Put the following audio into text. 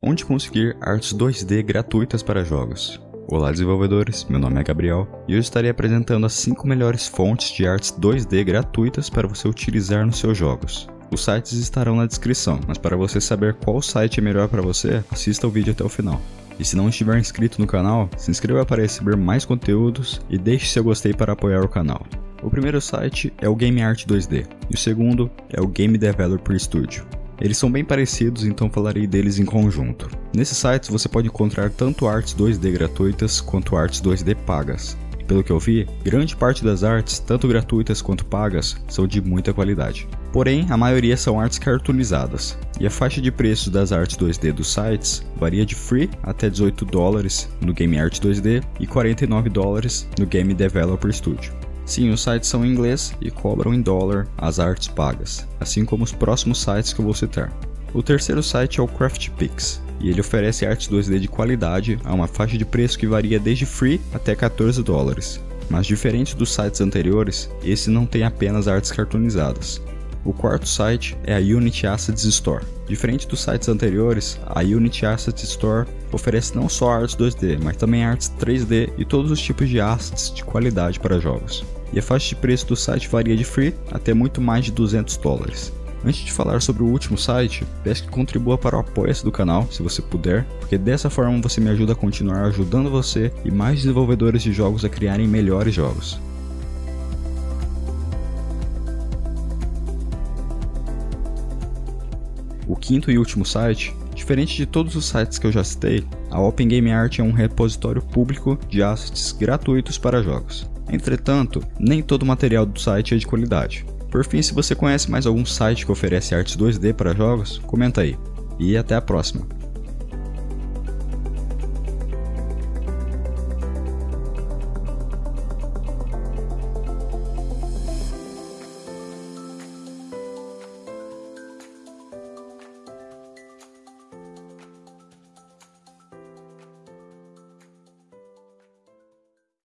Onde conseguir artes 2D gratuitas para jogos? Olá desenvolvedores, meu nome é Gabriel e eu estarei apresentando as 5 melhores fontes de artes 2D gratuitas para você utilizar nos seus jogos. Os sites estarão na descrição, mas para você saber qual site é melhor para você, assista o vídeo até o final. E se não estiver inscrito no canal, se inscreva para receber mais conteúdos e deixe seu gostei para apoiar o canal. O primeiro site é o Game Art 2D e o segundo é o Game Developer Studio. Eles são bem parecidos, então falarei deles em conjunto. Nesses sites você pode encontrar tanto artes 2D gratuitas quanto artes 2D pagas. Pelo que eu vi, grande parte das artes, tanto gratuitas quanto pagas, são de muita qualidade. Porém, a maioria são artes cartoonizadas, e a faixa de preços das artes 2D dos sites varia de free até 18 dólares no Game Art 2D e 49 dólares no Game Developer Studio. Sim, os sites são em inglês e cobram em dólar as artes pagas, assim como os próximos sites que eu vou citar. O terceiro site é o CraftPix, e ele oferece artes 2D de qualidade a uma faixa de preço que varia desde free até 14 dólares. Mas diferente dos sites anteriores, esse não tem apenas artes cartoonizadas. O quarto site é a Unity Assets Store. Diferente dos sites anteriores, a Unity Assets Store oferece não só artes 2D, mas também artes 3D e todos os tipos de assets de qualidade para jogos e a faixa de preço do site varia de free até muito mais de 200 dólares. Antes de falar sobre o último site, peço que contribua para o apoio do canal, se você puder, porque dessa forma você me ajuda a continuar ajudando você e mais desenvolvedores de jogos a criarem melhores jogos. O quinto e último site, diferente de todos os sites que eu já citei, a Open Game Art é um repositório público de assets gratuitos para jogos. Entretanto, nem todo o material do site é de qualidade. Por fim, se você conhece mais algum site que oferece artes 2D para jogos, comenta aí. E até a próxima!